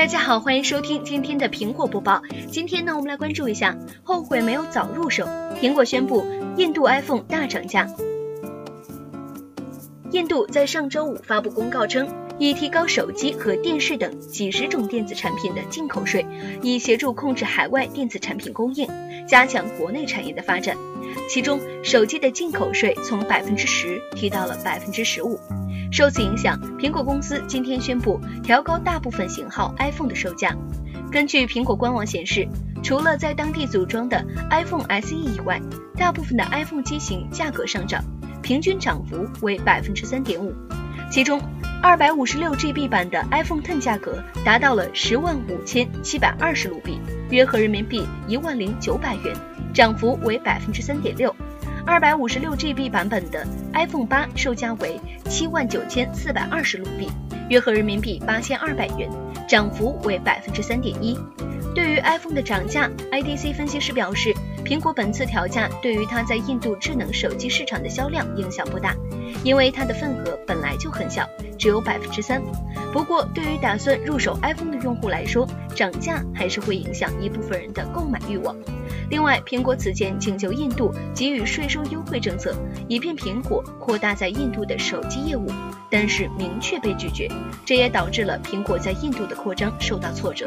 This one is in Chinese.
大家好，欢迎收听今天的苹果播报。今天呢，我们来关注一下，后悔没有早入手。苹果宣布，印度 iPhone 大涨价。印度在上周五发布公告称，已提高手机和电视等几十种电子产品的进口税，以协助控制海外电子产品供应，加强国内产业的发展。其中，手机的进口税从百分之十提到了百分之十五。受此影响，苹果公司今天宣布调高大部分型号 iPhone 的售价。根据苹果官网显示，除了在当地组装的 iPhone SE 以外，大部分的 iPhone 机型价格上涨，平均涨幅为百分之三点五。其中，二百五十六 GB 版的 iPhone Ten 价格达到了十万五千七百二十卢比，约合人民币一万零九百元，涨幅为百分之三点六。二百五十六 GB 版本的 iPhone 八售价为七万九千四百二十卢比，约合人民币八千二百元，涨幅为百分之三点一。对于 iPhone 的涨价，IDC 分析师表示，苹果本次调价对于它在印度智能手机市场的销量影响不大，因为它的份额本来就很小，只有百分之三。不过，对于打算入手 iPhone 的用户来说，涨价还是会影响一部分人的购买欲望。另外，苹果此前请求印度给予税收优惠政策，以便苹果扩大在印度的手机业务，但是明确被拒绝，这也导致了苹果在印度的扩张受到挫折。